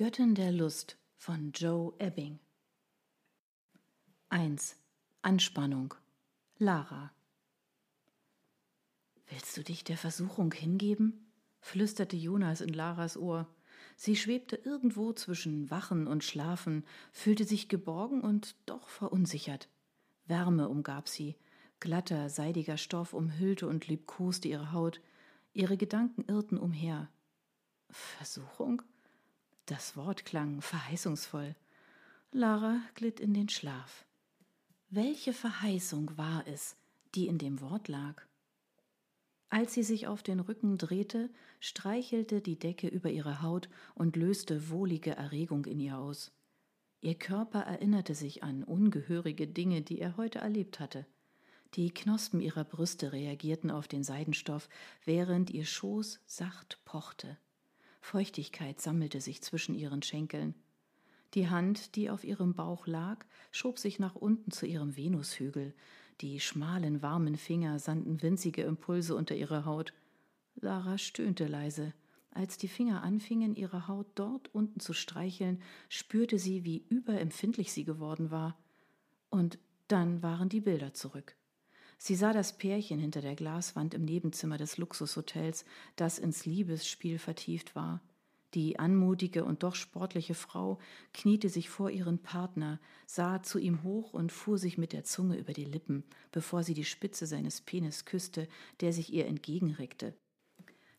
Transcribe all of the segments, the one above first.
Göttin der Lust von Joe Ebbing 1. Anspannung Lara Willst du dich der Versuchung hingeben? flüsterte Jonas in Laras Ohr. Sie schwebte irgendwo zwischen Wachen und Schlafen, fühlte sich geborgen und doch verunsichert. Wärme umgab sie, glatter, seidiger Stoff umhüllte und liebkoste ihre Haut, ihre Gedanken irrten umher. Versuchung? Das Wort klang verheißungsvoll. Lara glitt in den Schlaf. Welche Verheißung war es, die in dem Wort lag? Als sie sich auf den Rücken drehte, streichelte die Decke über ihre Haut und löste wohlige Erregung in ihr aus. Ihr Körper erinnerte sich an ungehörige Dinge, die er heute erlebt hatte. Die Knospen ihrer Brüste reagierten auf den Seidenstoff, während ihr Schoß sacht pochte. Feuchtigkeit sammelte sich zwischen ihren Schenkeln. Die Hand, die auf ihrem Bauch lag, schob sich nach unten zu ihrem Venushügel. Die schmalen, warmen Finger sandten winzige Impulse unter ihre Haut. Lara stöhnte leise. Als die Finger anfingen, ihre Haut dort unten zu streicheln, spürte sie, wie überempfindlich sie geworden war. Und dann waren die Bilder zurück. Sie sah das Pärchen hinter der Glaswand im Nebenzimmer des Luxushotels, das ins Liebesspiel vertieft war. Die anmutige und doch sportliche Frau kniete sich vor ihren Partner, sah zu ihm hoch und fuhr sich mit der Zunge über die Lippen, bevor sie die Spitze seines Penis küsste, der sich ihr entgegenreckte.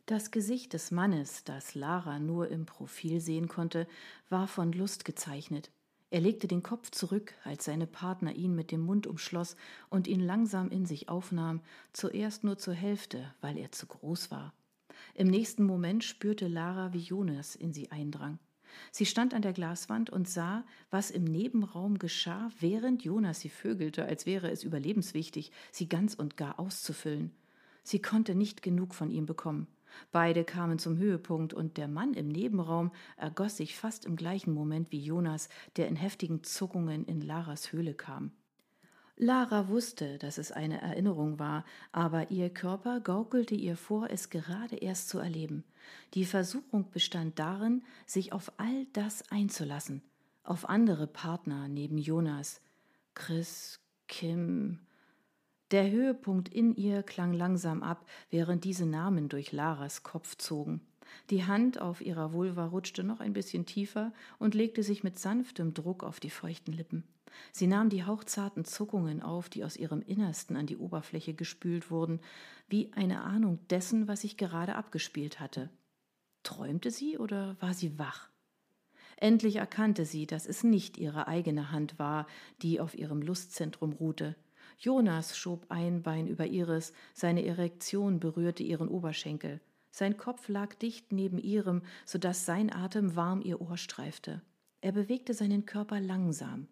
Das Gesicht des Mannes, das Lara nur im Profil sehen konnte, war von Lust gezeichnet. Er legte den Kopf zurück, als seine Partner ihn mit dem Mund umschloss und ihn langsam in sich aufnahm, zuerst nur zur Hälfte, weil er zu groß war. Im nächsten Moment spürte Lara, wie Jonas in sie eindrang. Sie stand an der Glaswand und sah, was im Nebenraum geschah, während Jonas sie vögelte, als wäre es überlebenswichtig, sie ganz und gar auszufüllen. Sie konnte nicht genug von ihm bekommen. Beide kamen zum Höhepunkt und der Mann im Nebenraum ergoss sich fast im gleichen Moment wie Jonas, der in heftigen Zuckungen in Laras Höhle kam. Lara wusste, dass es eine Erinnerung war, aber ihr Körper gaukelte ihr vor, es gerade erst zu erleben. Die Versuchung bestand darin, sich auf all das einzulassen, auf andere Partner neben Jonas, Chris, Kim. Der Höhepunkt in ihr klang langsam ab, während diese Namen durch Laras Kopf zogen. Die Hand auf ihrer Vulva rutschte noch ein bisschen tiefer und legte sich mit sanftem Druck auf die feuchten Lippen. Sie nahm die hauchzarten Zuckungen auf, die aus ihrem Innersten an die Oberfläche gespült wurden, wie eine Ahnung dessen, was sich gerade abgespielt hatte. Träumte sie oder war sie wach? Endlich erkannte sie, dass es nicht ihre eigene Hand war, die auf ihrem Lustzentrum ruhte. Jonas schob ein Bein über ihres, seine Erektion berührte ihren Oberschenkel. Sein Kopf lag dicht neben ihrem, so dass sein Atem warm ihr Ohr streifte. Er bewegte seinen Körper langsam,